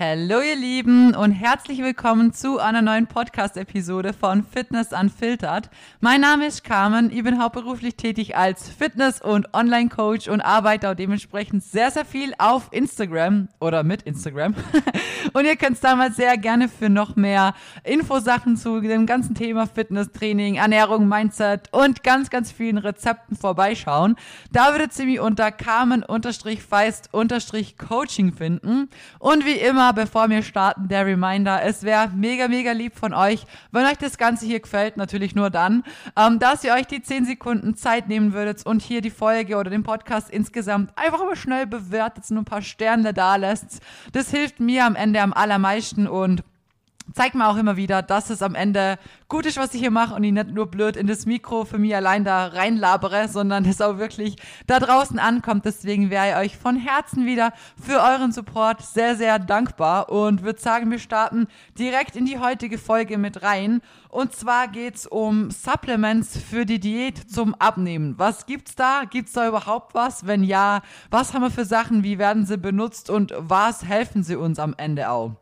Hallo ihr Lieben und herzlich willkommen zu einer neuen Podcast-Episode von Fitness Unfiltered. Mein Name ist Carmen, ich bin hauptberuflich tätig als Fitness- und Online-Coach und arbeite auch dementsprechend sehr, sehr viel auf Instagram oder mit Instagram. und ihr könnt damals sehr gerne für noch mehr Infosachen zu dem ganzen Thema Fitness, Training, Ernährung, Mindset und ganz, ganz vielen Rezepten vorbeischauen. Da würdet ihr mich unter Carmen-Feist-Coaching finden und wie immer bevor wir starten, der Reminder. Es wäre mega, mega lieb von euch, wenn euch das Ganze hier gefällt, natürlich nur dann, ähm, dass ihr euch die 10 Sekunden Zeit nehmen würdet und hier die Folge oder den Podcast insgesamt einfach mal schnell bewertet und ein paar Sterne da lässt. Das hilft mir am Ende am allermeisten und zeigt mir auch immer wieder, dass es am Ende gut ist, was ich hier mache und ich nicht nur blöd in das Mikro für mich allein da reinlabere, sondern es auch wirklich da draußen ankommt. Deswegen wäre ich euch von Herzen wieder für euren Support sehr, sehr dankbar und würde sagen, wir starten direkt in die heutige Folge mit rein. Und zwar geht's um Supplements für die Diät zum Abnehmen. Was gibt's da? Gibt's da überhaupt was? Wenn ja, was haben wir für Sachen? Wie werden sie benutzt? Und was helfen sie uns am Ende auch?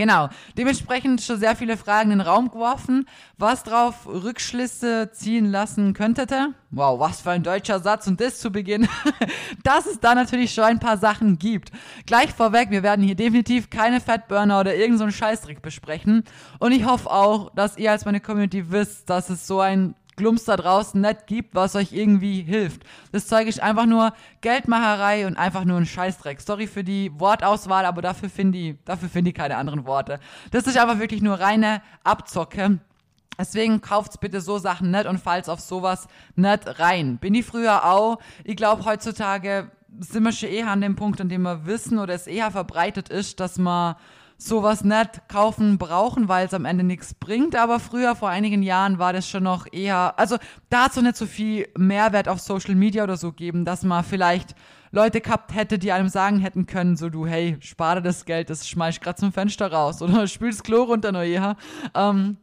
Genau, dementsprechend schon sehr viele Fragen in den Raum geworfen, was drauf Rückschlüsse ziehen lassen könnte. Wow, was für ein deutscher Satz und das zu Beginn, dass es da natürlich schon ein paar Sachen gibt. Gleich vorweg, wir werden hier definitiv keine Fatburner oder irgendeinen so Scheißtrick besprechen und ich hoffe auch, dass ihr als meine Community wisst, dass es so ein Glumps da draußen nicht gibt, was euch irgendwie hilft. Das Zeug ist einfach nur Geldmacherei und einfach nur ein Scheißdreck. Sorry für die Wortauswahl, aber dafür finde ich, dafür finde ich keine anderen Worte. Das ist einfach wirklich nur reine Abzocke. Deswegen kauft's bitte so Sachen nicht und falls auf sowas nicht rein. Bin ich früher auch. Ich glaube, heutzutage sind wir schon eher an dem Punkt, an dem wir wissen oder es eher verbreitet ist, dass man sowas nicht kaufen brauchen, weil es am Ende nichts bringt. Aber früher, vor einigen Jahren, war das schon noch eher, also dazu nicht so viel Mehrwert auf Social Media oder so geben, dass man vielleicht Leute gehabt hätte, die einem sagen hätten können, so du, hey, spare das Geld, das schmeiß ich grad zum Fenster raus oder spülst Klo runter, neuer. Ähm,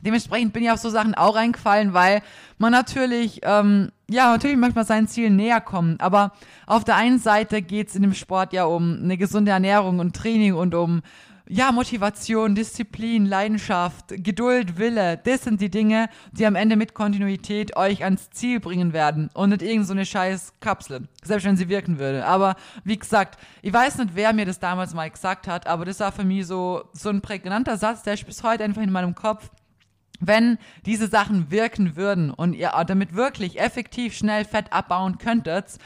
dementsprechend bin ich auf so Sachen auch reingefallen, weil man natürlich, ähm, ja, natürlich möchte man seinen Zielen näher kommen, aber auf der einen Seite geht's in dem Sport ja um eine gesunde Ernährung und Training und um ja, Motivation, Disziplin, Leidenschaft, Geduld, Wille, das sind die Dinge, die am Ende mit Kontinuität euch ans Ziel bringen werden und nicht irgend so scheiß Kapsel, selbst wenn sie wirken würde. Aber wie gesagt, ich weiß nicht, wer mir das damals mal gesagt hat, aber das war für mich so, so ein prägnanter Satz, der ist bis heute einfach in meinem Kopf wenn diese Sachen wirken würden und ihr damit wirklich effektiv schnell Fett abbauen könntet,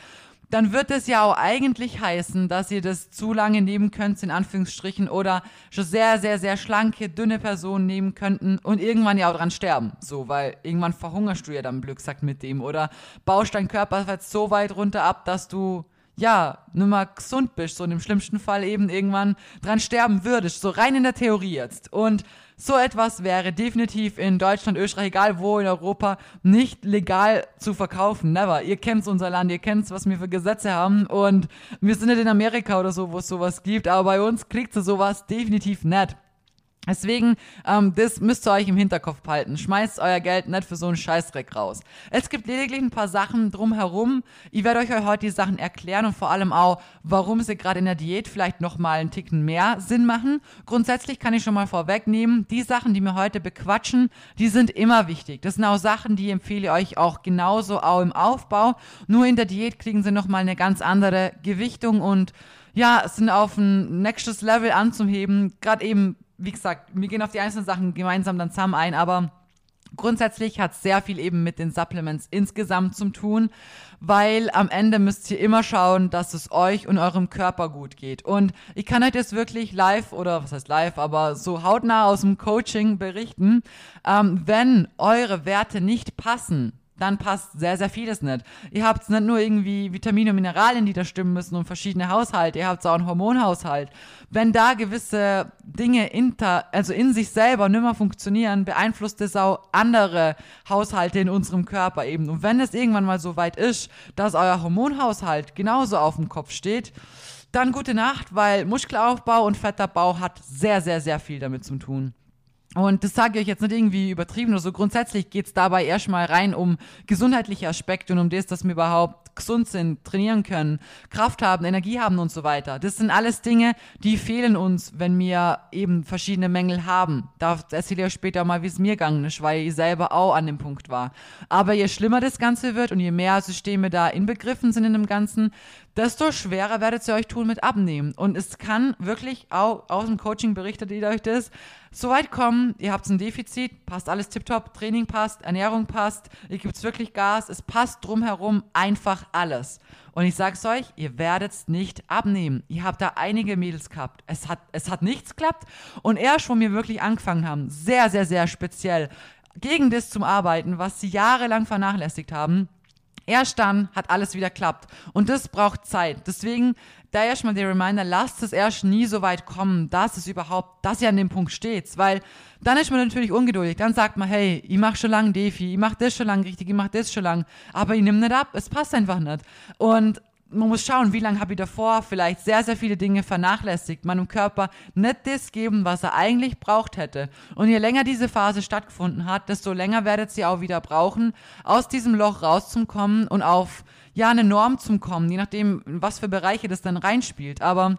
dann wird es ja auch eigentlich heißen, dass ihr das zu lange nehmen könnt, in Anführungsstrichen, oder schon sehr, sehr, sehr schlanke, dünne Personen nehmen könnten und irgendwann ja auch dran sterben. So, weil irgendwann verhungerst du ja dann Glücksack mit dem oder baust deinen Körper so weit runter ab, dass du ja, nur mal gesund bist, so in dem schlimmsten Fall eben irgendwann dran sterben würdest, so rein in der Theorie jetzt. Und so etwas wäre definitiv in Deutschland, Österreich, egal wo in Europa, nicht legal zu verkaufen. Never. Ihr kennt unser Land, ihr kennt, was wir für Gesetze haben. Und wir sind nicht in Amerika oder so, wo es sowas gibt. Aber bei uns kriegt ihr sowas definitiv nicht. Deswegen, ähm, das müsst ihr euch im Hinterkopf behalten. Schmeißt euer Geld nicht für so einen Scheißdreck raus. Es gibt lediglich ein paar Sachen drumherum. Ich werde euch heute die Sachen erklären und vor allem auch, warum sie gerade in der Diät vielleicht nochmal einen Ticken mehr Sinn machen. Grundsätzlich kann ich schon mal vorwegnehmen, die Sachen, die mir heute bequatschen, die sind immer wichtig. Das sind auch Sachen, die empfehle ich euch auch genauso auch im Aufbau. Nur in der Diät kriegen sie nochmal eine ganz andere Gewichtung und ja, sind auf ein nächstes Level anzuheben. Gerade eben wie gesagt, wir gehen auf die einzelnen Sachen gemeinsam dann zusammen ein, aber grundsätzlich hat es sehr viel eben mit den Supplements insgesamt zu tun, weil am Ende müsst ihr immer schauen, dass es euch und eurem Körper gut geht. Und ich kann euch das wirklich live oder was heißt live, aber so hautnah aus dem Coaching berichten, ähm, wenn eure Werte nicht passen, dann passt sehr, sehr vieles nicht. Ihr habt nicht nur irgendwie Vitamine und Mineralien, die da stimmen müssen und verschiedene Haushalte, ihr habt auch einen Hormonhaushalt. Wenn da gewisse Dinge inter, also in sich selber nicht mehr funktionieren, beeinflusst es auch andere Haushalte in unserem Körper eben. Und wenn es irgendwann mal so weit ist, dass euer Hormonhaushalt genauso auf dem Kopf steht, dann gute Nacht, weil Muskelaufbau und Fettabbau hat sehr, sehr, sehr viel damit zu tun. Und das sage ich euch jetzt nicht irgendwie übertrieben oder so. Grundsätzlich geht es dabei erstmal rein um gesundheitliche Aspekte und um das, dass wir überhaupt gesund sind, trainieren können, Kraft haben, Energie haben und so weiter. Das sind alles Dinge, die fehlen uns, wenn wir eben verschiedene Mängel haben. Da erzähle ich später mal, wie es mir gegangen ist, weil ich selber auch an dem Punkt war. Aber je schlimmer das Ganze wird und je mehr Systeme da inbegriffen sind in dem Ganzen, desto schwerer werdet ihr euch tun mit Abnehmen. Und es kann wirklich auch aus dem Coaching berichtet ihr euch das, so weit kommen, ihr habt ein Defizit, passt alles tiptop, Training passt, Ernährung passt, ihr gibt wirklich Gas, es passt drumherum einfach alles. Und ich sag's euch, ihr werdet's nicht abnehmen. Ihr habt da einige Mädels gehabt. Es hat, es hat nichts geklappt. Und erst, wo wir wirklich angefangen haben, sehr, sehr, sehr speziell gegen das zum Arbeiten, was sie jahrelang vernachlässigt haben, Erst dann hat alles wieder klappt. Und das braucht Zeit. Deswegen da erstmal der Reminder, lasst es erst nie so weit kommen, dass es überhaupt, dass ihr an dem Punkt steht. Weil dann ist man natürlich ungeduldig. Dann sagt man, hey, ich mach schon lange Defi, ich mach das schon lange richtig, ich mach das schon lange. Aber ich nehme nicht ab, es passt einfach nicht. Und man muss schauen, wie lange habe ich davor vielleicht sehr, sehr viele Dinge vernachlässigt, meinem Körper nicht das geben, was er eigentlich braucht hätte. Und je länger diese Phase stattgefunden hat, desto länger werdet ihr auch wieder brauchen, aus diesem Loch rauszukommen und auf ja eine Norm zu kommen, je nachdem, was für Bereiche das dann reinspielt. Aber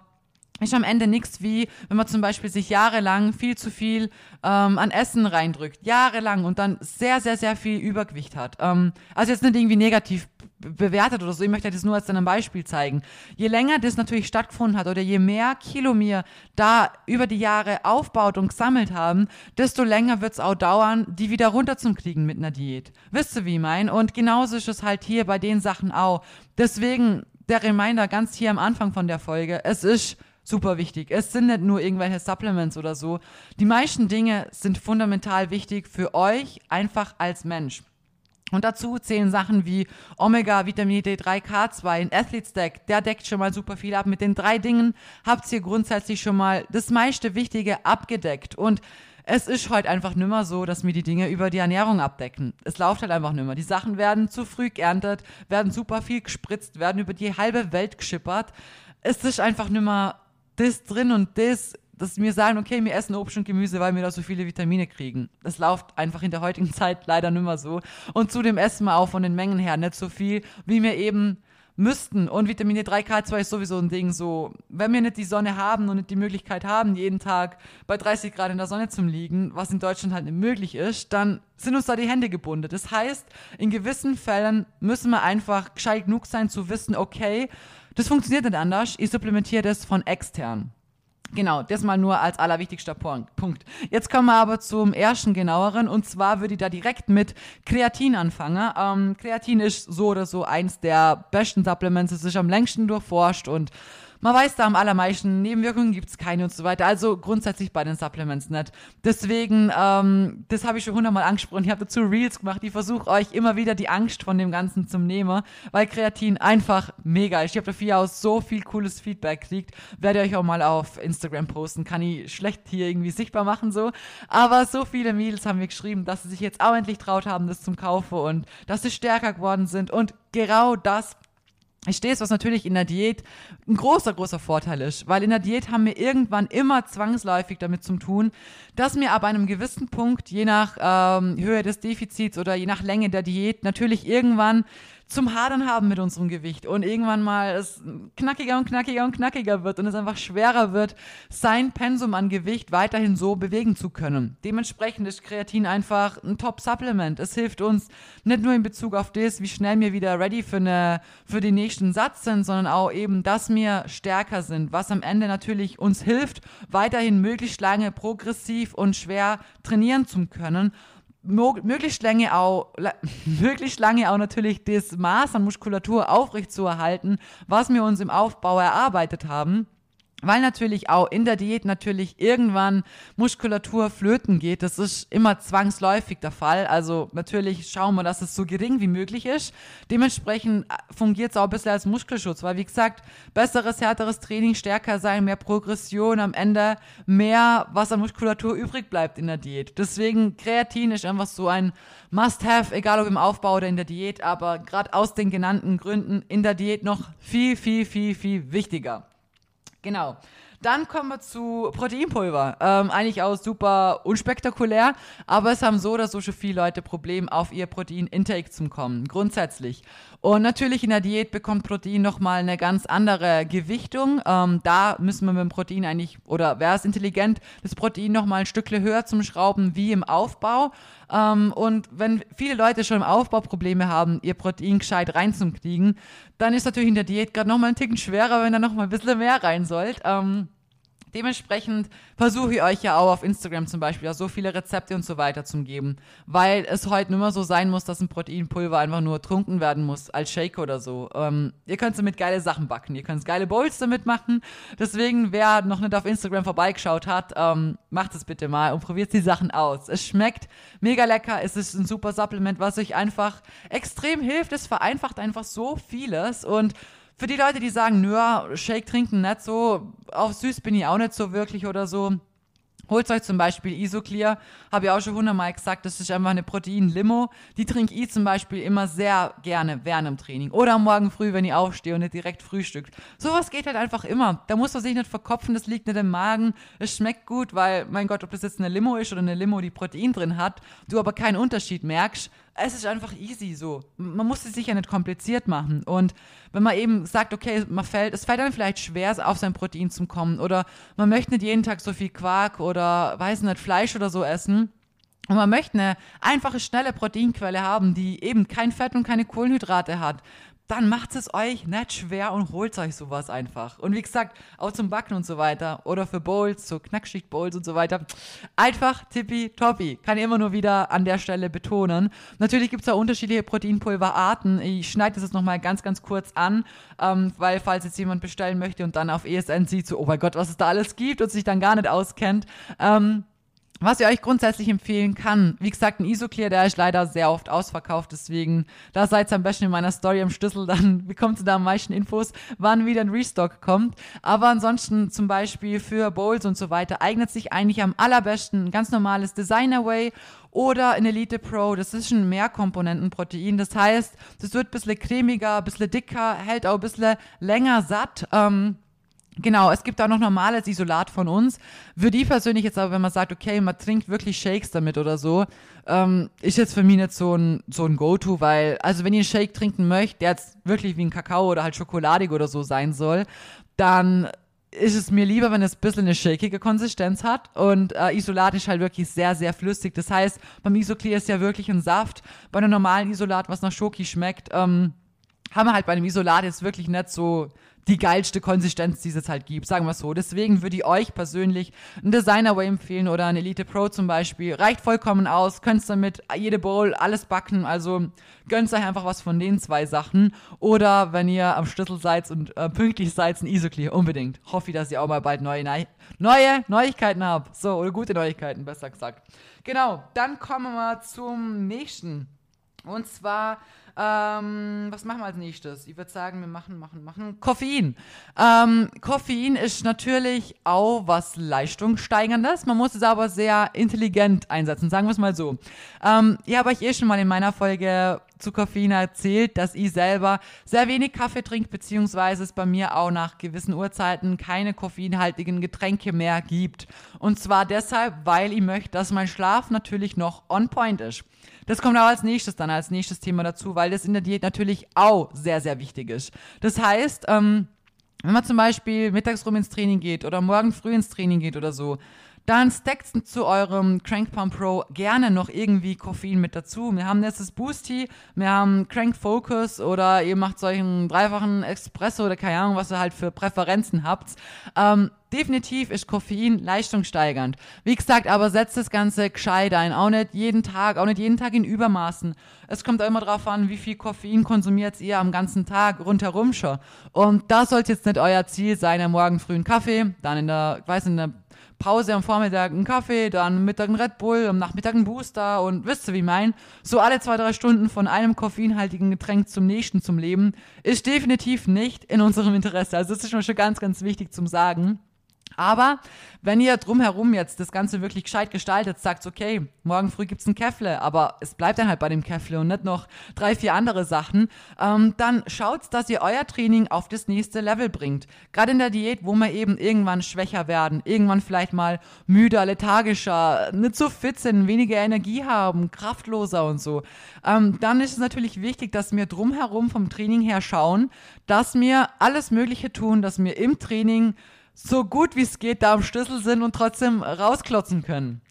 ist am Ende nichts wie, wenn man zum Beispiel sich jahrelang viel zu viel ähm, an Essen reindrückt, jahrelang und dann sehr, sehr, sehr viel Übergewicht hat. Ähm, also jetzt nicht irgendwie negativ bewertet oder so, ich möchte das nur als ein Beispiel zeigen. Je länger das natürlich stattgefunden hat oder je mehr Kilo mir da über die Jahre aufbaut und gesammelt haben, desto länger wird es auch dauern, die wieder runterzukriegen mit einer Diät. Wisst ihr, wie ich mein? Und genauso ist es halt hier bei den Sachen auch. Deswegen der Reminder ganz hier am Anfang von der Folge, es ist super wichtig. Es sind nicht nur irgendwelche Supplements oder so. Die meisten Dinge sind fundamental wichtig für euch einfach als Mensch. Und dazu zählen Sachen wie Omega, Vitamin D3, K2, ein Athlete Stack, der deckt schon mal super viel ab. Mit den drei Dingen habt ihr grundsätzlich schon mal das meiste Wichtige abgedeckt. Und es ist heute einfach nimmer so, dass wir die Dinge über die Ernährung abdecken. Es läuft halt einfach nimmer. Die Sachen werden zu früh geerntet, werden super viel gespritzt, werden über die halbe Welt geschippert. Es ist einfach nimmer das drin und das, dass wir sagen, okay, wir essen Obst und Gemüse, weil wir da so viele Vitamine kriegen. Das läuft einfach in der heutigen Zeit leider nicht mehr so. Und zudem essen wir auch von den Mengen her nicht so viel, wie wir eben müssten. Und Vitamine 3K2 ist sowieso ein Ding, so, wenn wir nicht die Sonne haben und nicht die Möglichkeit haben, jeden Tag bei 30 Grad in der Sonne zu liegen, was in Deutschland halt nicht möglich ist, dann sind uns da die Hände gebunden. Das heißt, in gewissen Fällen müssen wir einfach gescheit genug sein zu wissen, okay, das funktioniert nicht anders. Ich supplementiere das von extern. Genau, das mal nur als allerwichtigster Punkt. Jetzt kommen wir aber zum ersten genaueren und zwar würde ich da direkt mit Kreatin anfangen. Ähm, Kreatin ist so oder so eins der besten Supplements, es ist am längsten durchforscht und man weiß da am allermeisten, Nebenwirkungen gibt es keine und so weiter. Also grundsätzlich bei den Supplements nicht. Deswegen, ähm, das habe ich schon hundertmal angesprochen. Ich habe dazu Reels gemacht. Ich versuche euch immer wieder die Angst von dem Ganzen zum nehmen, weil Kreatin einfach mega ist. Ich habe dafür auch so viel cooles Feedback gekriegt. Werde ich euch auch mal auf Instagram posten. Kann ich schlecht hier irgendwie sichtbar machen so. Aber so viele Mädels haben mir geschrieben, dass sie sich jetzt auch endlich traut haben, das zum Kaufen und dass sie stärker geworden sind. Und genau das ich stehe es, was natürlich in der Diät ein großer, großer Vorteil ist, weil in der Diät haben wir irgendwann immer zwangsläufig damit zu tun, dass wir ab einem gewissen Punkt, je nach ähm, Höhe des Defizits oder je nach Länge der Diät, natürlich irgendwann zum Hadern haben mit unserem Gewicht und irgendwann mal es knackiger und knackiger und knackiger wird und es einfach schwerer wird, sein Pensum an Gewicht weiterhin so bewegen zu können. Dementsprechend ist Kreatin einfach ein Top-Supplement. Es hilft uns nicht nur in Bezug auf das, wie schnell wir wieder ready für, eine, für den nächsten Satz sind, sondern auch eben, dass wir stärker sind, was am Ende natürlich uns hilft, weiterhin möglichst lange progressiv und schwer trainieren zu können möglichst lange auch, möglichst lange auch natürlich das Maß an Muskulatur aufrechtzuerhalten, was wir uns im Aufbau erarbeitet haben weil natürlich auch in der Diät natürlich irgendwann Muskulatur flöten geht. Das ist immer zwangsläufig der Fall. Also natürlich schauen wir, dass es so gering wie möglich ist. Dementsprechend äh, fungiert es auch ein bisschen als Muskelschutz, weil wie gesagt, besseres, härteres Training, stärker sein, mehr Progression, am Ende mehr, was an Muskulatur übrig bleibt in der Diät. Deswegen Kreatin ist einfach so ein Must-Have, egal ob im Aufbau oder in der Diät, aber gerade aus den genannten Gründen in der Diät noch viel, viel, viel, viel wichtiger. Genau. Dann kommen wir zu Proteinpulver. Ähm, eigentlich auch super unspektakulär, aber es haben so oder so schon viele Leute Probleme, auf ihr Protein-Intake zu kommen, grundsätzlich. Und natürlich in der Diät bekommt Protein nochmal eine ganz andere Gewichtung. Ähm, da müssen wir mit dem Protein eigentlich, oder wäre es intelligent, das Protein nochmal ein Stückchen höher zum Schrauben wie im Aufbau. Ähm, und wenn viele Leute schon im Aufbau Probleme haben, ihr Protein gescheit reinzukriegen, dann ist natürlich in der Diät gerade nochmal ein Ticken schwerer, wenn da nochmal ein bisschen mehr rein sollt. Ähm, Dementsprechend versuche ich euch ja auch auf Instagram zum Beispiel ja so viele Rezepte und so weiter zu geben, weil es heute nicht mehr so sein muss, dass ein Proteinpulver einfach nur trunken werden muss als Shake oder so. Ähm, ihr könnt damit geile Sachen backen, ihr könnt geile Bowls damit machen. Deswegen, wer noch nicht auf Instagram vorbeigeschaut hat, ähm, macht es bitte mal und probiert die Sachen aus. Es schmeckt mega lecker, es ist ein super Supplement, was euch einfach extrem hilft. Es vereinfacht einfach so vieles und für die Leute, die sagen, nö, Shake trinken nicht so, auf süß bin ich auch nicht so wirklich oder so, Holt euch zum Beispiel Isoclear, habe ich auch schon hundertmal gesagt, das ist einfach eine Protein-Limo. Die trinke ich zum Beispiel immer sehr gerne während dem Training oder Morgen früh, wenn ich aufstehe und nicht direkt frühstückt. Sowas geht halt einfach immer. Da muss man sich nicht verkopfen, das liegt nicht im Magen. Es schmeckt gut, weil, mein Gott, ob das jetzt eine Limo ist oder eine Limo, die Protein drin hat, du aber keinen Unterschied merkst, es ist einfach easy so. Man muss es sich ja nicht kompliziert machen. Und wenn man eben sagt, okay, man fällt, es fällt einem vielleicht schwer, auf sein Protein zu kommen oder man möchte nicht jeden Tag so viel Quark oder weiß nicht, Fleisch oder so essen. Und man möchte eine einfache, schnelle Proteinquelle haben, die eben kein Fett und keine Kohlenhydrate hat dann macht es euch nicht schwer und holt euch sowas einfach. Und wie gesagt, auch zum Backen und so weiter oder für Bowls, so Knackschicht-Bowls und so weiter. Einfach tippi toppi. Kann ich immer nur wieder an der Stelle betonen. Natürlich gibt es auch unterschiedliche Proteinpulverarten. Ich schneide das jetzt nochmal ganz, ganz kurz an, ähm, weil falls jetzt jemand bestellen möchte und dann auf ESN sieht, so, oh mein Gott, was es da alles gibt und sich dann gar nicht auskennt. Ähm, was ich euch grundsätzlich empfehlen kann, wie gesagt, ein Isoclear, der ist leider sehr oft ausverkauft, deswegen, da seid ihr am besten in meiner Story am Schlüssel, dann bekommt ihr da am meisten Infos, wann wieder ein Restock kommt. Aber ansonsten zum Beispiel für Bowls und so weiter eignet sich eigentlich am allerbesten ein ganz normales Designer Way oder ein Elite Pro, das ist ein Mehrkomponentenprotein. Das heißt, das wird ein bisschen cremiger, ein bisschen dicker, hält auch ein bisschen länger satt. Ähm, Genau, es gibt auch noch normales Isolat von uns. Würde ich persönlich jetzt aber, wenn man sagt, okay, man trinkt wirklich Shakes damit oder so, ähm, ist jetzt für mich nicht so ein, so ein Go-To, weil, also wenn ihr einen Shake trinken möchtet, der jetzt wirklich wie ein Kakao oder halt schokoladig oder so sein soll, dann ist es mir lieber, wenn es ein bisschen eine shakige Konsistenz hat und äh, Isolat ist halt wirklich sehr, sehr flüssig. Das heißt, beim Isoclear ist ja wirklich ein Saft. Bei einem normalen Isolat, was nach Schoki schmeckt, ähm, haben wir halt bei einem Isolat jetzt wirklich nicht so die geilste Konsistenz, die es halt gibt, sagen wir so. Deswegen würde ich euch persönlich ein Designer Way empfehlen oder ein Elite Pro zum Beispiel. Reicht vollkommen aus, könnt damit jede Bowl alles backen, also gönnt euch einfach was von den zwei Sachen. Oder wenn ihr am Schlüssel seid und äh, pünktlich seid, ein Isoclear, unbedingt. Hoffe ich, dass ihr auch mal bald neue, neue Neuigkeiten habt. So, oder gute Neuigkeiten, besser gesagt. Genau, dann kommen wir zum nächsten. Und zwar ähm, was machen wir als nächstes? Ich würde sagen, wir machen, machen, machen Koffein. Ähm, Koffein ist natürlich auch was Leistungssteigerndes. Man muss es aber sehr intelligent einsetzen, sagen wir es mal so. Ähm, ich habe euch eh schon mal in meiner Folge zu Koffein erzählt, dass ich selber sehr wenig Kaffee trinke, beziehungsweise es bei mir auch nach gewissen Uhrzeiten keine koffeinhaltigen Getränke mehr gibt. Und zwar deshalb, weil ich möchte, dass mein Schlaf natürlich noch on point ist. Das kommt auch als nächstes dann, als nächstes Thema dazu, weil das in der Diät natürlich auch sehr, sehr wichtig ist. Das heißt, ähm, wenn man zum Beispiel mittags rum ins Training geht oder morgen früh ins Training geht oder so, dann steckt zu eurem Crank Pump Pro gerne noch irgendwie Koffein mit dazu. Wir haben jetzt das Boosty, wir haben Crank Focus oder ihr macht solchen dreifachen Espresso oder keine Ahnung, was ihr halt für Präferenzen habt. Ähm, definitiv ist Koffein leistungssteigernd. Wie gesagt, aber setzt das Ganze gescheit ein. Auch nicht jeden Tag, auch nicht jeden Tag in Übermaßen. Es kommt auch immer darauf an, wie viel Koffein konsumiert ihr am ganzen Tag rundherum schon. Und das sollte jetzt nicht euer Ziel sein, am Morgen frühen Kaffee, dann in der, ich weiß, in der Pause am Vormittag einen Kaffee, dann Mittag einen Red Bull, am Nachmittag einen Booster und wisst ihr, wie mein? So alle zwei, drei Stunden von einem koffeinhaltigen Getränk zum nächsten zum Leben ist definitiv nicht in unserem Interesse. Also das ist schon ganz, ganz wichtig zum Sagen. Aber wenn ihr drumherum jetzt das Ganze wirklich gescheit gestaltet, sagt, okay, morgen früh gibt's ein Käffle, aber es bleibt dann halt bei dem Käffle und nicht noch drei, vier andere Sachen, ähm, dann schaut, dass ihr euer Training auf das nächste Level bringt. Gerade in der Diät, wo wir eben irgendwann schwächer werden, irgendwann vielleicht mal müder, lethargischer, nicht so fit sind, weniger Energie haben, kraftloser und so, ähm, dann ist es natürlich wichtig, dass wir drumherum vom Training her schauen, dass wir alles Mögliche tun, dass wir im Training so gut wie es geht da am Schlüssel sind und trotzdem rausklotzen können.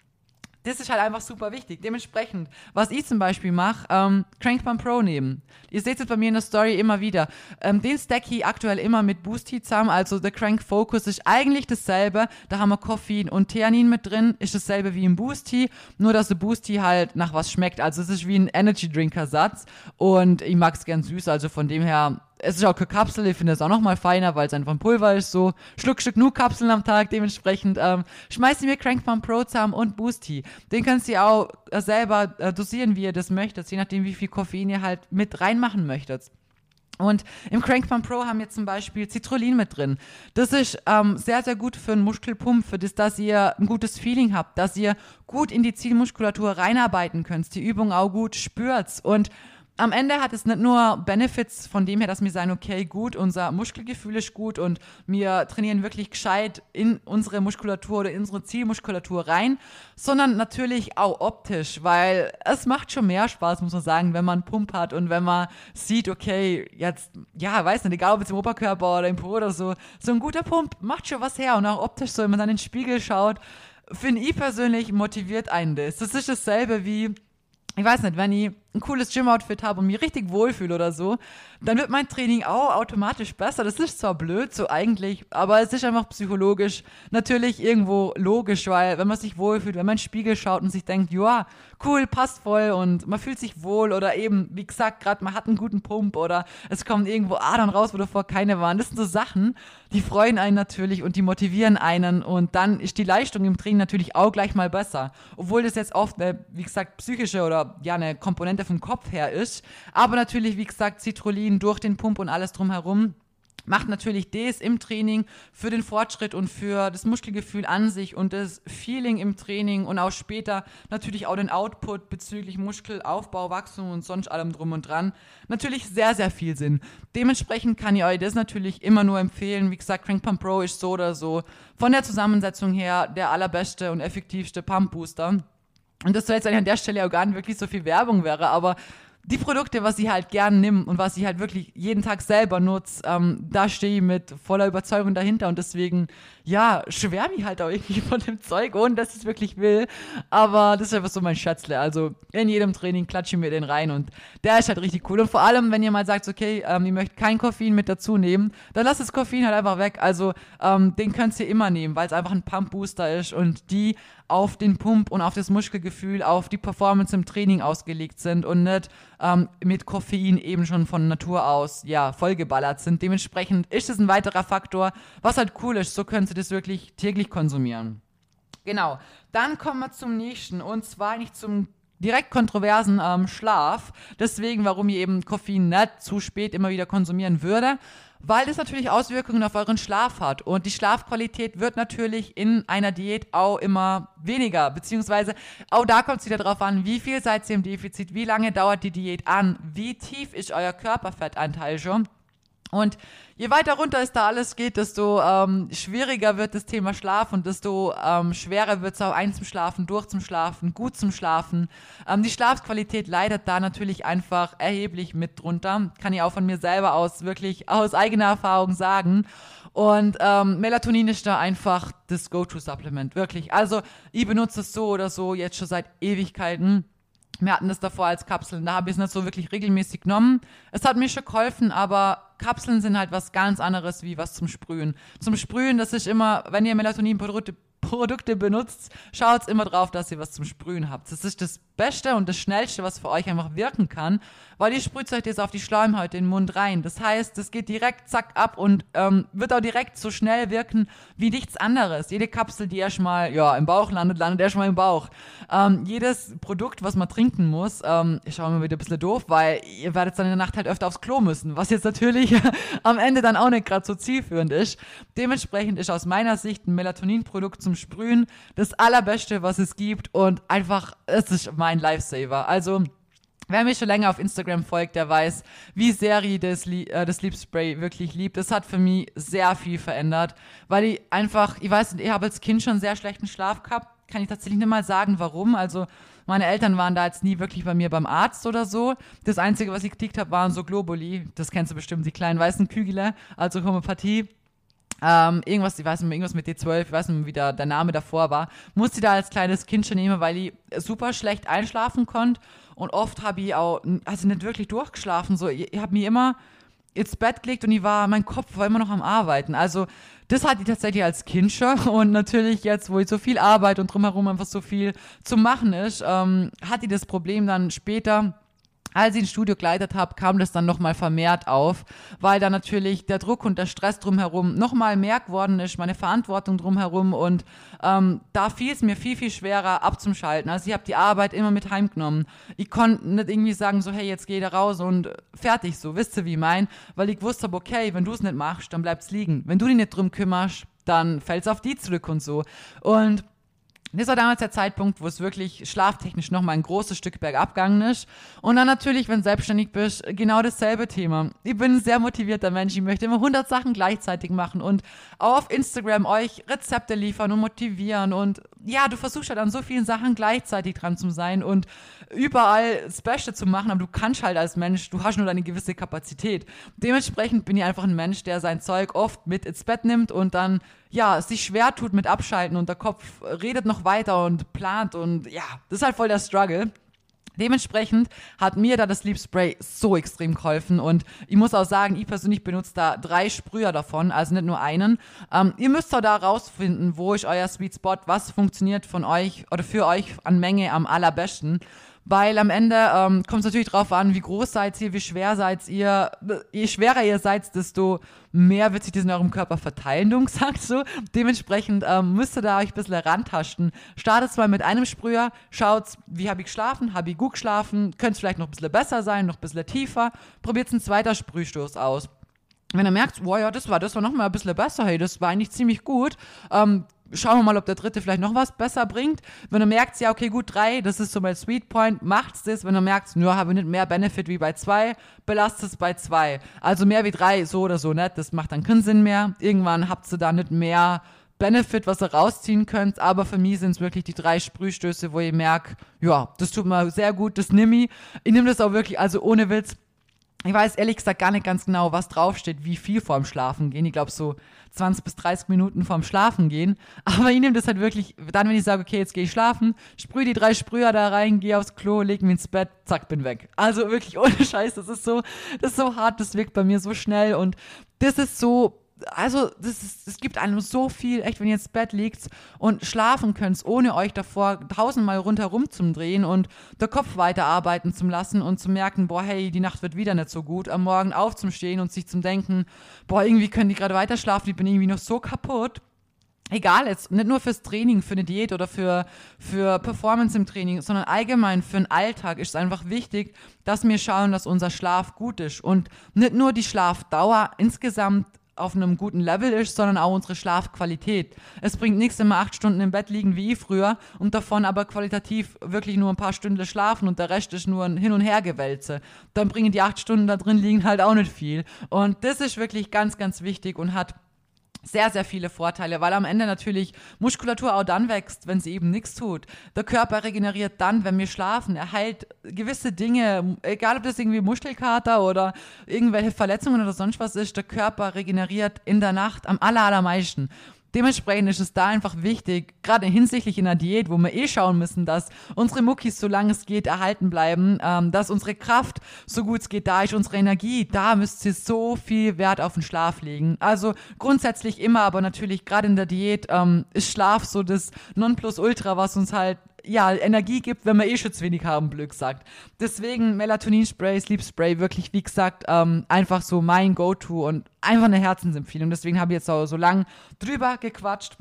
Das ist halt einfach super wichtig. Dementsprechend, was ich zum Beispiel mache, ähm, Crankpump Pro nehmen. Ihr seht es bei mir in der Story immer wieder. Ähm, den stack ich aktuell immer mit Boosty zusammen. Also der Crank Focus ist eigentlich dasselbe. Da haben wir Koffein und Theanin mit drin. Ist dasselbe wie im Boosty. Nur, dass der Boosty halt nach was schmeckt. Also es ist wie ein Energy Drinker Satz. Und ich mag es gern süß. Also von dem her es ist auch keine Kapsel, ich finde es auch noch mal feiner, weil es einfach ein Pulver ist, so Schluck, Schluck, nur Kapseln am Tag, dementsprechend ähm, schmeißt ihr mir Crank Pro zusammen und Boosty. Den könnt ihr auch äh, selber äh, dosieren, wie ihr das möchtet, je nachdem, wie viel Koffein ihr halt mit reinmachen möchtet. Und im Crank Pro haben wir zum Beispiel Citrullin mit drin. Das ist ähm, sehr, sehr gut für einen Muskelpump, für das, dass ihr ein gutes Feeling habt, dass ihr gut in die Zielmuskulatur reinarbeiten könnt, die Übung auch gut spürt. Und am Ende hat es nicht nur Benefits von dem her, dass wir sagen, okay, gut, unser Muskelgefühl ist gut und wir trainieren wirklich gescheit in unsere Muskulatur oder in unsere Zielmuskulatur rein, sondern natürlich auch optisch, weil es macht schon mehr Spaß, muss man sagen, wenn man einen Pump hat und wenn man sieht, okay, jetzt, ja, weiß nicht, egal ob es im Oberkörper oder im Po oder so, so ein guter Pump macht schon was her und auch optisch so, wenn man dann in den Spiegel schaut, finde ich persönlich motiviert einen das. Das ist dasselbe wie, ich weiß nicht, wenn ich ein cooles Gym-Outfit habe und mich richtig wohlfühle oder so, dann wird mein Training auch automatisch besser. Das ist zwar blöd, so eigentlich, aber es ist einfach psychologisch natürlich irgendwo logisch, weil wenn man sich wohlfühlt, wenn man in den Spiegel schaut und sich denkt, ja, cool, passt voll und man fühlt sich wohl oder eben, wie gesagt, gerade man hat einen guten Pump oder es kommen irgendwo Adern raus, wo davor keine waren. Das sind so Sachen, die freuen einen natürlich und die motivieren einen und dann ist die Leistung im Training natürlich auch gleich mal besser. Obwohl das jetzt oft, wie gesagt, psychische oder ja, eine Komponente der vom Kopf her ist. Aber natürlich, wie gesagt, Citrullin durch den Pump und alles drumherum macht natürlich das im Training für den Fortschritt und für das Muskelgefühl an sich und das Feeling im Training und auch später natürlich auch den Output bezüglich Muskelaufbau, Wachstum und sonst allem drum und dran natürlich sehr, sehr viel Sinn. Dementsprechend kann ich euch das natürlich immer nur empfehlen. Wie gesagt, Crank Pump Pro ist so oder so von der Zusammensetzung her der allerbeste und effektivste Pump Booster. Und das soll jetzt eigentlich an der Stelle auch gar nicht wirklich so viel Werbung wäre, aber die Produkte, was ich halt gern nimm und was ich halt wirklich jeden Tag selber nutze, ähm, da stehe ich mit voller Überzeugung dahinter und deswegen, ja, schwärme ich halt auch irgendwie von dem Zeug, ohne dass ich es wirklich will. Aber das ist einfach so mein Schätzle. Also in jedem Training klatsche ich mir den rein und der ist halt richtig cool. Und vor allem, wenn ihr mal sagt, okay, ähm, ihr möchtet kein Koffein mit dazu nehmen, dann lasst das Koffein halt einfach weg. Also ähm, den könnt ihr immer nehmen, weil es einfach ein Pump-Booster ist und die auf den Pump und auf das Muskelgefühl, auf die Performance im Training ausgelegt sind und nicht ähm, mit Koffein eben schon von Natur aus ja vollgeballert sind. Dementsprechend ist es ein weiterer Faktor, was halt cool ist. So können Sie das wirklich täglich konsumieren. Genau. Dann kommen wir zum nächsten und zwar nicht zum direkt kontroversen ähm, Schlaf. Deswegen, warum ihr eben Koffein nicht zu spät immer wieder konsumieren würde weil es natürlich Auswirkungen auf euren Schlaf hat. Und die Schlafqualität wird natürlich in einer Diät auch immer weniger. Beziehungsweise auch da kommt es wieder drauf an, wie viel seid ihr im Defizit, wie lange dauert die Diät an, wie tief ist euer Körperfettanteil schon. Und je weiter runter es da alles geht, desto ähm, schwieriger wird das Thema Schlaf und desto ähm, schwerer wird es auch ein zum Schlafen, durch zum Schlafen, gut zum Schlafen. Ähm, die Schlafqualität leidet da natürlich einfach erheblich mit drunter. Kann ich auch von mir selber aus wirklich aus eigener Erfahrung sagen. Und ähm, Melatonin ist da einfach das Go-To-Supplement, wirklich. Also ich benutze es so oder so jetzt schon seit Ewigkeiten. Wir hatten das davor als Kapseln, da habe ich es nicht so wirklich regelmäßig genommen. Es hat mir schon geholfen, aber Kapseln sind halt was ganz anderes wie was zum Sprühen. Zum Sprühen, das ist immer, wenn ihr Melatonin-Produkte Produkte benutzt, schaut immer drauf, dass ihr was zum Sprühen habt. Das ist das Beste und das Schnellste, was für euch einfach wirken kann, weil ihr sprüht euch das auf die Schleimhäute in den Mund rein. Das heißt, das geht direkt zack ab und ähm, wird auch direkt so schnell wirken wie nichts anderes. Jede Kapsel, die erstmal ja, im Bauch landet, landet erstmal im Bauch. Ähm, jedes Produkt, was man trinken muss, ähm, ich schaue mir wieder ein bisschen doof, weil ihr werdet dann in der Nacht halt öfter aufs Klo müssen, was jetzt natürlich am Ende dann auch nicht gerade so zielführend ist. Dementsprechend ist aus meiner Sicht ein Melatoninprodukt zum Sprühen das allerbeste, was es gibt und einfach, es ist mein Lifesaver. Also, Wer mich schon länger auf Instagram folgt, der weiß, wie Seri das, äh, das Sleep Spray wirklich liebt. Das hat für mich sehr viel verändert, weil ich einfach, ich weiß, ich habe als Kind schon sehr schlechten Schlaf gehabt. Kann ich tatsächlich nicht mal sagen, warum. Also meine Eltern waren da jetzt nie wirklich bei mir beim Arzt oder so. Das Einzige, was ich gekriegt habe, waren so Globuli. Das kennst du bestimmt, die kleinen weißen Kügele, also Homöopathie. Ähm, irgendwas, ich weiß nicht mehr, irgendwas mit D12, ich weiß nicht mehr, wie der, der Name davor war, musste ich da als kleines Kind schon nehmen, weil ich super schlecht einschlafen konnte und oft habe ich auch, also nicht wirklich durchgeschlafen, so, ich, ich habe mir immer ins Bett gelegt und ich war, mein Kopf war immer noch am Arbeiten, also das hatte ich tatsächlich als Kind schon. Und natürlich jetzt, wo ich so viel arbeite und drumherum einfach so viel zu machen ist, ähm, hatte ich das Problem dann später, als ich ein Studio geleitet habe, kam das dann nochmal vermehrt auf, weil da natürlich der Druck und der Stress drumherum nochmal mehr geworden ist, meine Verantwortung drumherum und ähm, da fiel es mir viel, viel schwerer abzuschalten. Also ich habe die Arbeit immer mit heimgenommen. Ich konnte nicht irgendwie sagen, so hey, jetzt geh da raus und fertig so, wisst ihr wie ich mein, weil ich wusste, okay, wenn du es nicht machst, dann bleibt's liegen. Wenn du dich nicht drum kümmerst, dann fällt's auf die zurück und so. Und das war damals der Zeitpunkt, wo es wirklich schlaftechnisch nochmal ein großes Stück bergab gegangen ist. Und dann natürlich, wenn du selbstständig bist, genau dasselbe Thema. Ich bin ein sehr motivierter Mensch. Ich möchte immer 100 Sachen gleichzeitig machen und auf Instagram euch Rezepte liefern und motivieren. Und ja, du versuchst halt an so vielen Sachen gleichzeitig dran zu sein und überall Beste zu machen. Aber du kannst halt als Mensch, du hast nur deine gewisse Kapazität. Dementsprechend bin ich einfach ein Mensch, der sein Zeug oft mit ins Bett nimmt und dann ja, sich schwer tut mit Abschalten und der Kopf redet noch weiter und plant und ja, das ist halt voll der Struggle. Dementsprechend hat mir da das Sleep Spray so extrem geholfen und ich muss auch sagen, ich persönlich benutze da drei Sprüher davon, also nicht nur einen. Ähm, ihr müsst auch da rausfinden, wo ist euer Sweet Spot, was funktioniert von euch oder für euch an Menge am allerbesten. Weil am Ende ähm, kommt es natürlich drauf an, wie groß seid ihr, wie schwer seid ihr. Je schwerer ihr seid, desto mehr wird sich das in eurem Körper verteilen, du sagst so. Dementsprechend ähm, müsst ihr da euch ein bisschen herantasten. Startet mal mit einem Sprüher, schaut, wie habe ich geschlafen, habe ich gut geschlafen, könnte es vielleicht noch ein bisschen besser sein, noch ein bisschen tiefer. Probiert einen zweiten Sprühstoß aus wenn ihr merkt, wow, ja, das war, das war noch mal ein bisschen besser, hey, das war eigentlich ziemlich gut, ähm, schauen wir mal, ob der dritte vielleicht noch was besser bringt. Wenn du merkst, ja, okay, gut, drei, das ist so mein Sweet Point, macht's das. Wenn du merkst, nur habe ich nicht mehr Benefit wie bei zwei, belast es bei zwei. Also mehr wie drei, so oder so nicht, das macht dann keinen Sinn mehr. Irgendwann habt ihr da nicht mehr Benefit, was ihr rausziehen könnt, aber für mich sind es wirklich die drei Sprühstöße, wo ich merke, ja, das tut mir sehr gut, das nimm ich. Ich nehme das auch wirklich, also ohne Witz, ich weiß ehrlich gesagt gar nicht ganz genau, was draufsteht, wie viel vorm Schlafen gehen. Ich glaube so 20 bis 30 Minuten vorm Schlafen gehen. Aber ich nehme das halt wirklich, dann wenn ich sage, okay, jetzt gehe ich schlafen, sprühe die drei Sprüher da rein, gehe aufs Klo, leg mich ins Bett, zack, bin weg. Also wirklich ohne Scheiß, das ist so, das ist so hart, das wirkt bei mir so schnell und das ist so also es gibt einem so viel, echt, wenn ihr ins Bett liegt und schlafen könnt, ohne euch davor tausendmal rundherum zu drehen und der Kopf weiterarbeiten zu lassen und zu merken, boah, hey, die Nacht wird wieder nicht so gut, am Morgen aufzustehen und sich zu denken, boah, irgendwie können die gerade weiter schlafen, ich bin irgendwie noch so kaputt. Egal jetzt, nicht nur fürs Training, für eine Diät oder für, für Performance im Training, sondern allgemein für den Alltag ist es einfach wichtig, dass wir schauen, dass unser Schlaf gut ist und nicht nur die Schlafdauer insgesamt auf einem guten Level ist, sondern auch unsere Schlafqualität. Es bringt nichts, immer acht Stunden im Bett liegen wie früher und davon aber qualitativ wirklich nur ein paar Stunden schlafen und der Rest ist nur ein Hin- und Hergewälze. Dann bringen die acht Stunden da drin liegen halt auch nicht viel. Und das ist wirklich ganz, ganz wichtig und hat sehr, sehr viele Vorteile, weil am Ende natürlich Muskulatur auch dann wächst, wenn sie eben nichts tut. Der Körper regeneriert dann, wenn wir schlafen. Er heilt gewisse Dinge, egal ob das irgendwie Muskelkater oder irgendwelche Verletzungen oder sonst was ist, der Körper regeneriert in der Nacht am aller, allermeisten. Dementsprechend ist es da einfach wichtig, gerade hinsichtlich in der Diät, wo wir eh schauen müssen, dass unsere Muckis, solange es geht, erhalten bleiben, ähm, dass unsere Kraft, so gut es geht, da ist, unsere Energie, da müsst ihr so viel Wert auf den Schlaf legen. Also grundsätzlich immer, aber natürlich gerade in der Diät ähm, ist Schlaf so das Nonplusultra, was uns halt ja, Energie gibt, wenn wir eh schon zu wenig haben, blöd gesagt. Deswegen Melatonin-Spray, Sleep-Spray, wirklich, wie gesagt, ähm, einfach so mein Go-To und einfach eine Herzensempfehlung. Deswegen habe ich jetzt auch so lang drüber gequatscht.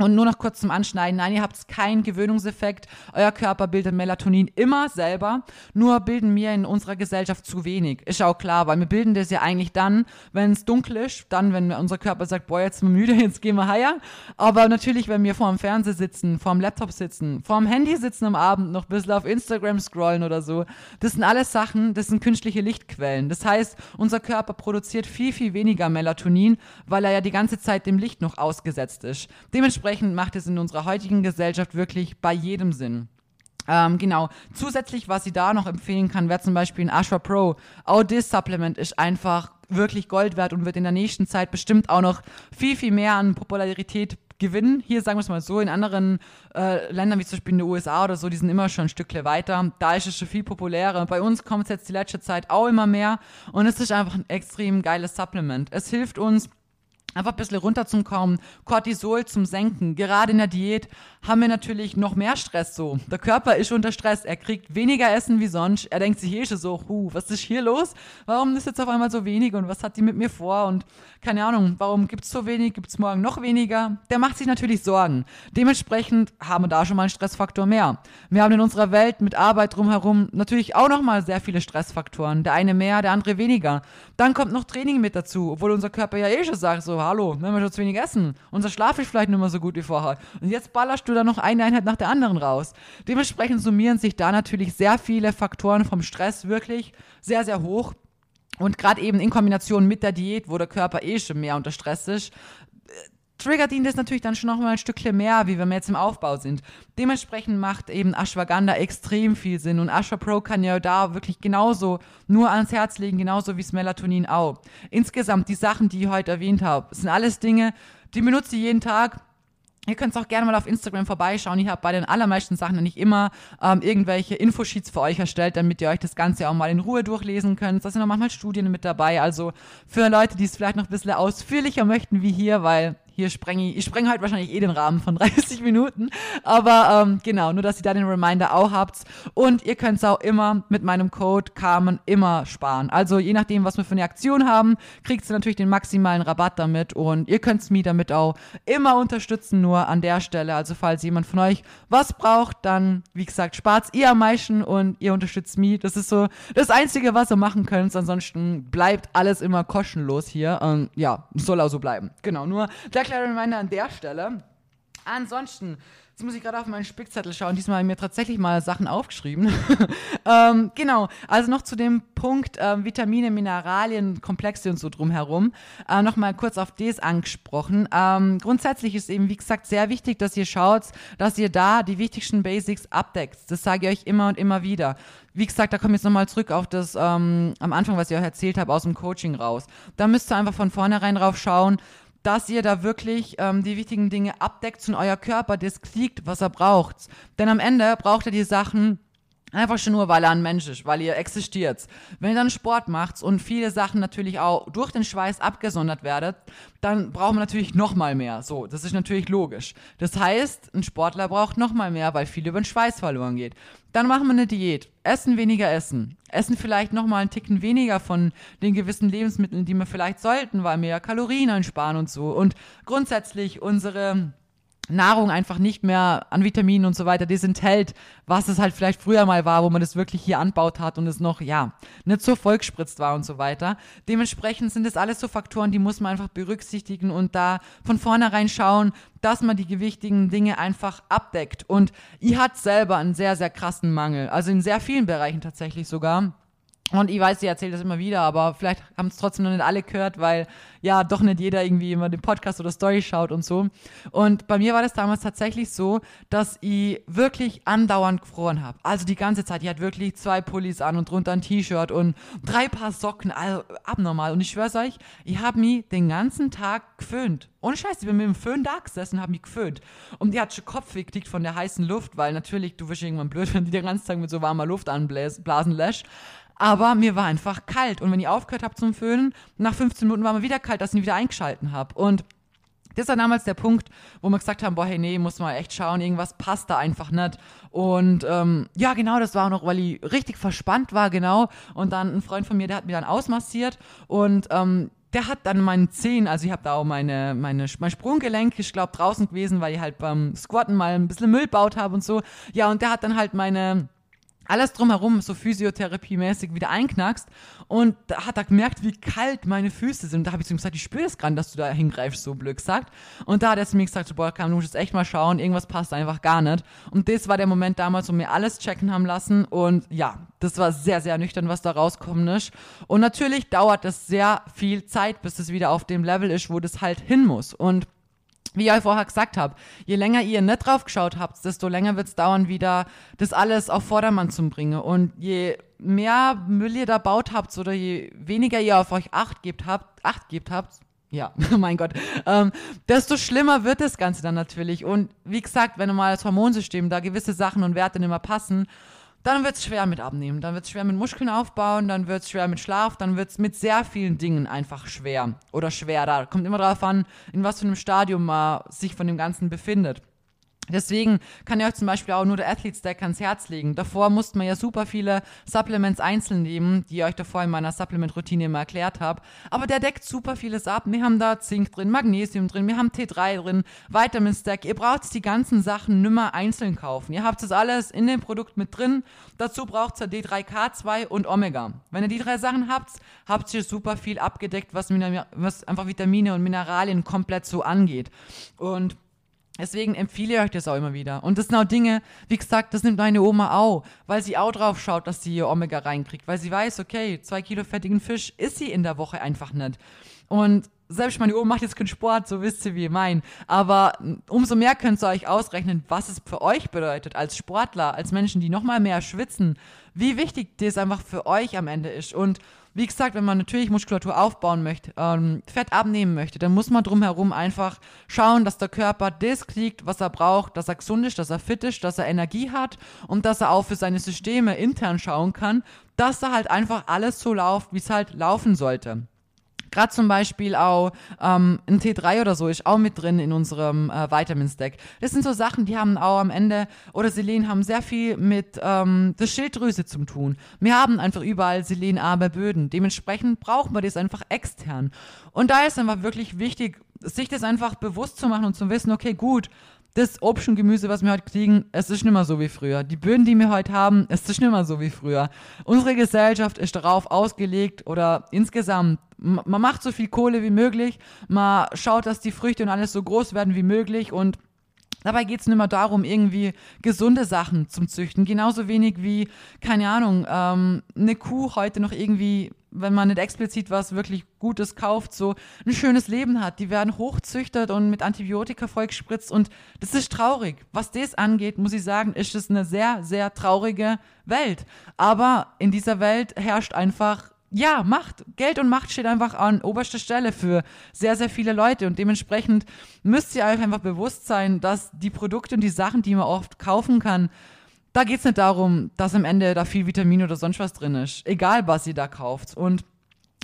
Und nur noch kurz zum Anschneiden. Nein, ihr habt keinen Gewöhnungseffekt. Euer Körper bildet Melatonin immer selber. Nur bilden wir in unserer Gesellschaft zu wenig. Ist auch klar, weil wir bilden das ja eigentlich dann, wenn es dunkel ist. Dann, wenn unser Körper sagt, boah, jetzt sind wir müde, jetzt gehen wir heim. Aber natürlich, wenn wir vor dem Fernseher sitzen, vor dem Laptop sitzen, vor dem Handy sitzen am Abend, noch ein bisschen auf Instagram scrollen oder so. Das sind alles Sachen, das sind künstliche Lichtquellen. Das heißt, unser Körper produziert viel, viel weniger Melatonin, weil er ja die ganze Zeit dem Licht noch ausgesetzt ist. Dementsprechend dementsprechend macht es in unserer heutigen Gesellschaft wirklich bei jedem Sinn. Ähm, genau. Zusätzlich, was sie da noch empfehlen kann, wäre zum Beispiel ein Ashra Pro. Auch das Supplement ist einfach wirklich Gold wert und wird in der nächsten Zeit bestimmt auch noch viel, viel mehr an Popularität gewinnen. Hier sagen wir es mal so, in anderen äh, Ländern wie zum Beispiel in den USA oder so, die sind immer schon ein Stückchen weiter. Da ist es schon viel populärer. Bei uns kommt es jetzt die letzte Zeit auch immer mehr und es ist einfach ein extrem geiles Supplement. Es hilft uns, einfach ein bisschen runterzukommen, Cortisol zum Senken. Gerade in der Diät haben wir natürlich noch mehr Stress so. Der Körper ist unter Stress, er kriegt weniger Essen wie sonst. Er denkt sich eh schon so, huh, was ist hier los? Warum ist jetzt auf einmal so wenig und was hat die mit mir vor? Und keine Ahnung, warum gibt es so wenig, gibt es morgen noch weniger? Der macht sich natürlich Sorgen. Dementsprechend haben wir da schon mal einen Stressfaktor mehr. Wir haben in unserer Welt mit Arbeit drumherum natürlich auch noch mal sehr viele Stressfaktoren. Der eine mehr, der andere weniger. Dann kommt noch Training mit dazu, obwohl unser Körper ja eh schon sagt, so, hallo, wir schon zu wenig essen. Unser Schlaf ist vielleicht nicht mehr so gut wie vorher. Und jetzt ballerst du da noch eine Einheit nach der anderen raus. Dementsprechend summieren sich da natürlich sehr viele Faktoren vom Stress wirklich sehr, sehr hoch. Und gerade eben in Kombination mit der Diät, wo der Körper eh schon mehr unter Stress ist, triggert ihn das natürlich dann schon noch mal ein Stückchen mehr, wie wenn wir jetzt im Aufbau sind. Dementsprechend macht eben Ashwagandha extrem viel Sinn und Ashwa Pro kann ja da wirklich genauso nur ans Herz legen, genauso wie das Melatonin auch. Insgesamt die Sachen, die ich heute erwähnt habe, sind alles Dinge, die benutze ich jeden Tag Ihr könnt auch gerne mal auf Instagram vorbeischauen. Ich habe bei den allermeisten Sachen nicht immer ähm, irgendwelche Infosheets für euch erstellt, damit ihr euch das Ganze auch mal in Ruhe durchlesen könnt. Da sind auch manchmal Studien mit dabei. Also für Leute, die es vielleicht noch ein bisschen ausführlicher möchten wie hier, weil hier sprenge ich, ich sprenge halt wahrscheinlich eh den Rahmen von 30 Minuten. Aber ähm, genau, nur dass ihr da den Reminder auch habt. Und ihr könnt es auch immer mit meinem Code Carmen immer sparen. Also je nachdem, was wir für eine Aktion haben, kriegt ihr natürlich den maximalen Rabatt damit. Und ihr könnt es mir damit auch immer unterstützen, nur an der Stelle. Also falls jemand von euch was braucht, dann, wie gesagt, spart ihr am meisten und ihr unterstützt mich. Das ist so das Einzige, was ihr machen könnt. Ansonsten bleibt alles immer kostenlos hier. Und ja, soll auch so bleiben. Genau, nur der kleiner Reminder an der Stelle. Ansonsten, jetzt muss ich gerade auf meinen Spickzettel schauen. Diesmal habe ich mir tatsächlich mal Sachen aufgeschrieben. ähm, genau, also noch zu dem Punkt ähm, Vitamine, Mineralien, Komplexe und so drumherum. Äh, Nochmal kurz auf das angesprochen. Ähm, grundsätzlich ist eben, wie gesagt, sehr wichtig, dass ihr schaut, dass ihr da die wichtigsten Basics abdeckt. Das sage ich euch immer und immer wieder wie gesagt, da komme ich jetzt nochmal zurück auf das ähm, am Anfang, was ich euch erzählt habe, aus dem Coaching raus. Da müsst ihr einfach von vornherein drauf schauen, dass ihr da wirklich ähm, die wichtigen Dinge abdeckt und euer Körper das kriegt, was er braucht. Denn am Ende braucht er die Sachen einfach schon nur, weil er ein Mensch ist, weil ihr existiert. Wenn ihr dann Sport macht und viele Sachen natürlich auch durch den Schweiß abgesondert werdet, dann braucht man natürlich noch mal mehr. So, das ist natürlich logisch. Das heißt, ein Sportler braucht noch mal mehr, weil viel über den Schweiß verloren geht. Dann machen wir eine Diät. Essen weniger essen. Essen vielleicht noch mal einen Ticken weniger von den gewissen Lebensmitteln, die wir vielleicht sollten, weil wir ja Kalorien einsparen und so. Und grundsätzlich unsere Nahrung einfach nicht mehr an Vitaminen und so weiter das enthält, was es halt vielleicht früher mal war, wo man das wirklich hier anbaut hat und es noch, ja, nicht so vollgespritzt war und so weiter. Dementsprechend sind das alles so Faktoren, die muss man einfach berücksichtigen und da von vornherein schauen, dass man die gewichtigen Dinge einfach abdeckt. Und ihr hat selber einen sehr, sehr krassen Mangel, also in sehr vielen Bereichen tatsächlich sogar. Und ich weiß, sie erzählt das immer wieder, aber vielleicht haben es trotzdem noch nicht alle gehört, weil ja doch nicht jeder irgendwie immer den Podcast oder Story schaut und so. Und bei mir war das damals tatsächlich so, dass ich wirklich andauernd gefroren habe. Also die ganze Zeit. Ich hatte wirklich zwei Pullis an und drunter ein T-Shirt und drei Paar Socken. Also abnormal. Und ich schwör's euch, ich habe mich den ganzen Tag geföhnt. Ohne Scheiß, ich bin mit dem Föhn da gesessen und habe mich geföhnt. Und die hat schon Kopfweh gekriegt von der heißen Luft, weil natürlich, du wirst irgendwann blöd, wenn die den ganzen Tag mit so warmer Luft anblasen lässt. Aber mir war einfach kalt. Und wenn ich aufgehört habe zum Föhnen, nach 15 Minuten war mir wieder kalt, dass ich ihn wieder eingeschalten habe. Und das war damals der Punkt, wo wir gesagt haben, boah, hey, nee, muss mal echt schauen, irgendwas passt da einfach nicht. Und ähm, ja, genau, das war auch noch, weil ich richtig verspannt war, genau. Und dann ein Freund von mir, der hat mir dann ausmassiert und ähm, der hat dann meinen Zehen, also ich habe da auch meine, meine, mein Sprunggelenk, ich glaube, draußen gewesen, weil ich halt beim Squatten mal ein bisschen Müll baut habe und so. Ja, und der hat dann halt meine alles drumherum so physiotherapiemäßig wieder einknackst. Und da hat er gemerkt, wie kalt meine Füße sind. Und da habe ich zu ihm gesagt, ich spüre das gerade, dass du da hingreifst, so blöd gesagt. Und da hat er zu mir gesagt, boah, kann, du musst jetzt echt mal schauen, irgendwas passt einfach gar nicht. Und das war der Moment damals, wo mir alles checken haben lassen. Und ja, das war sehr, sehr nüchtern, was da rauskommen ist. Und natürlich dauert es sehr viel Zeit, bis es wieder auf dem Level ist, wo das halt hin muss. Und wie ich vorher gesagt habe, je länger ihr nicht drauf geschaut habt, desto länger wird es dauern, wieder das alles auf Vordermann zu bringen. Und je mehr Müll ihr da baut habt oder je weniger ihr auf euch Acht gebt habt, Acht gebt habt, ja, mein Gott, ähm, desto schlimmer wird das Ganze dann natürlich. Und wie gesagt, wenn mal das Hormonsystem da gewisse Sachen und Werte nicht mehr passen, dann wird es schwer mit Abnehmen, dann wird es schwer mit Muskeln aufbauen, dann wird es schwer mit Schlaf, dann wird es mit sehr vielen Dingen einfach schwer oder schwerer. Kommt immer darauf an, in was für einem Stadium man sich von dem Ganzen befindet. Deswegen kann ich euch zum Beispiel auch nur der Athlete Stack ans Herz legen. Davor musste man ja super viele Supplements einzeln nehmen, die ich euch davor in meiner Supplement-Routine immer erklärt habe. Aber der deckt super vieles ab. Wir haben da Zink drin, Magnesium drin, wir haben T3 drin, Vitamin Stack. Ihr braucht die ganzen Sachen nimmer einzeln kaufen. Ihr habt das alles in dem Produkt mit drin. Dazu braucht ihr D3K2 und Omega. Wenn ihr die drei Sachen habt, habt ihr super viel abgedeckt, was, was einfach Vitamine und Mineralien komplett so angeht. Und Deswegen empfehle ich euch das auch immer wieder. Und das sind auch Dinge, wie gesagt, das nimmt meine Oma auch, weil sie auch drauf schaut, dass sie ihr Omega reinkriegt, weil sie weiß, okay, zwei Kilo fettigen Fisch ist sie in der Woche einfach nicht. Und selbst meine Oma macht jetzt keinen Sport, so wisst ihr, wie ich mein. Aber umso mehr könnt ihr euch ausrechnen, was es für euch bedeutet, als Sportler, als Menschen, die nochmal mehr schwitzen, wie wichtig das einfach für euch am Ende ist. Und wie gesagt, wenn man natürlich Muskulatur aufbauen möchte, ähm, Fett abnehmen möchte, dann muss man drumherum einfach schauen, dass der Körper das kriegt, was er braucht, dass er gesund ist, dass er fit ist, dass er Energie hat und dass er auch für seine Systeme intern schauen kann, dass da halt einfach alles so läuft, wie es halt laufen sollte. Gerade zum Beispiel auch ähm, ein T3 oder so ist auch mit drin in unserem äh, Vitamin-Stack. Das sind so Sachen, die haben auch am Ende, oder Selen haben sehr viel mit ähm, der Schilddrüse zu tun. Wir haben einfach überall selenarme Böden. Dementsprechend brauchen wir das einfach extern. Und da ist einfach wirklich wichtig, sich das einfach bewusst zu machen und zu wissen, okay, gut, das Obst und Gemüse, was wir heute kriegen, es ist nicht mehr so wie früher. Die Böden, die wir heute haben, es ist nicht mehr so wie früher. Unsere Gesellschaft ist darauf ausgelegt oder insgesamt, man macht so viel Kohle wie möglich, man schaut, dass die Früchte und alles so groß werden wie möglich und Dabei geht es nicht mehr darum, irgendwie gesunde Sachen zum Züchten. Genauso wenig wie, keine Ahnung, ähm, eine Kuh heute noch irgendwie, wenn man nicht explizit was wirklich Gutes kauft, so ein schönes Leben hat. Die werden hochzüchtet und mit Antibiotika vollgespritzt und das ist traurig. Was das angeht, muss ich sagen, ist es eine sehr, sehr traurige Welt. Aber in dieser Welt herrscht einfach ja, Macht, Geld und Macht steht einfach an oberster Stelle für sehr, sehr viele Leute und dementsprechend müsst ihr euch einfach bewusst sein, dass die Produkte und die Sachen, die man oft kaufen kann, da geht es nicht darum, dass am Ende da viel Vitamin oder sonst was drin ist. Egal, was ihr da kauft. Und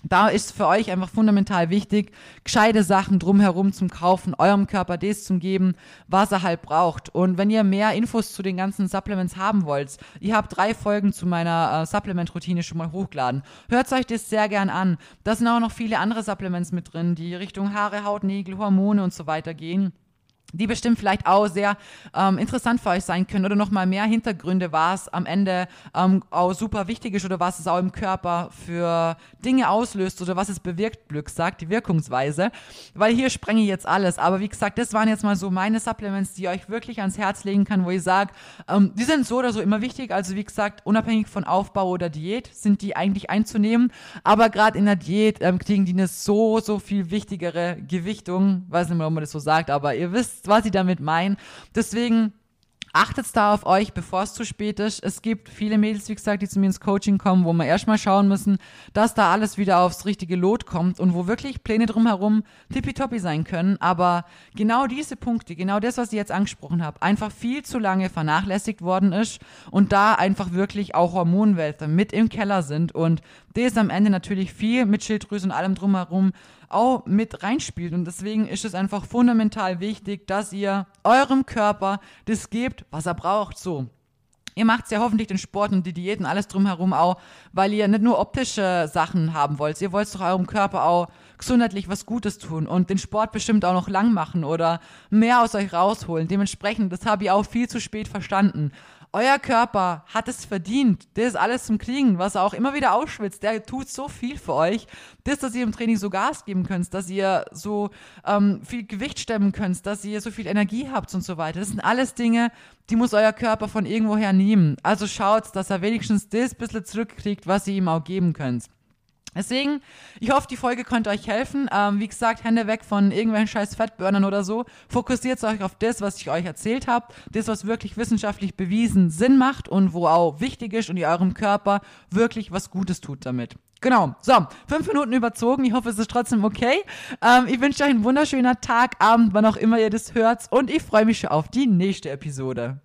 da ist für euch einfach fundamental wichtig, gescheite Sachen drumherum zum Kaufen, eurem Körper das zum geben, was er halt braucht. Und wenn ihr mehr Infos zu den ganzen Supplements haben wollt, ihr habt drei Folgen zu meiner äh, Supplement-Routine schon mal hochgeladen. Hört euch das sehr gern an. Da sind auch noch viele andere Supplements mit drin, die Richtung Haare, Haut, Nägel, Hormone und so weiter gehen. Die bestimmt vielleicht auch sehr ähm, interessant für euch sein können oder nochmal mehr Hintergründe, was am Ende ähm, auch super wichtig ist oder was es auch im Körper für Dinge auslöst oder was es bewirkt, Glück sagt, die Wirkungsweise. Weil hier sprenge ich jetzt alles. Aber wie gesagt, das waren jetzt mal so meine Supplements, die ich euch wirklich ans Herz legen kann, wo ich sage, ähm, die sind so oder so immer wichtig. Also wie gesagt, unabhängig von Aufbau oder Diät sind die eigentlich einzunehmen. Aber gerade in der Diät ähm, kriegen die eine so, so viel wichtigere Gewichtung. Weiß nicht mehr, ob man das so sagt, aber ihr wisst, was sie damit meinen. Deswegen achtet da auf euch, bevor es zu spät ist. Es gibt viele Mädels, wie gesagt, die zu mir ins Coaching kommen, wo wir erstmal schauen müssen, dass da alles wieder aufs richtige Lot kommt und wo wirklich Pläne drumherum tippitoppi sein können. Aber genau diese Punkte, genau das, was ich jetzt angesprochen habe, einfach viel zu lange vernachlässigt worden ist und da einfach wirklich auch Hormonwälzer mit im Keller sind und das am Ende natürlich viel mit Schilddrüse und allem drumherum auch mit reinspielt. Und deswegen ist es einfach fundamental wichtig, dass ihr eurem Körper das gebt, was er braucht. So. Ihr macht ja hoffentlich den Sport und die Diäten, alles drumherum auch, weil ihr nicht nur optische Sachen haben wollt. Ihr wollt doch eurem Körper auch gesundheitlich was Gutes tun und den Sport bestimmt auch noch lang machen oder mehr aus euch rausholen. Dementsprechend, das habe ich auch viel zu spät verstanden. Euer Körper hat es verdient. Das alles zum Kriegen, was er auch immer wieder ausschwitzt. Der tut so viel für euch. Das, dass ihr im Training so Gas geben könnt, dass ihr so ähm, viel Gewicht stemmen könnt, dass ihr so viel Energie habt und so weiter. Das sind alles Dinge, die muss euer Körper von irgendwoher nehmen. Also schaut, dass er wenigstens das bisschen zurückkriegt, was ihr ihm auch geben könnt. Deswegen, ich hoffe, die Folge konnte euch helfen. Ähm, wie gesagt, Hände weg von irgendwelchen scheiß Fettburnern oder so. Fokussiert euch auf das, was ich euch erzählt habe. Das, was wirklich wissenschaftlich bewiesen Sinn macht und wo auch wichtig ist und ihr eurem Körper wirklich was Gutes tut damit. Genau. So, fünf Minuten überzogen. Ich hoffe, es ist trotzdem okay. Ähm, ich wünsche euch einen wunderschönen Tag, Abend, wann auch immer ihr das hört. Und ich freue mich schon auf die nächste Episode.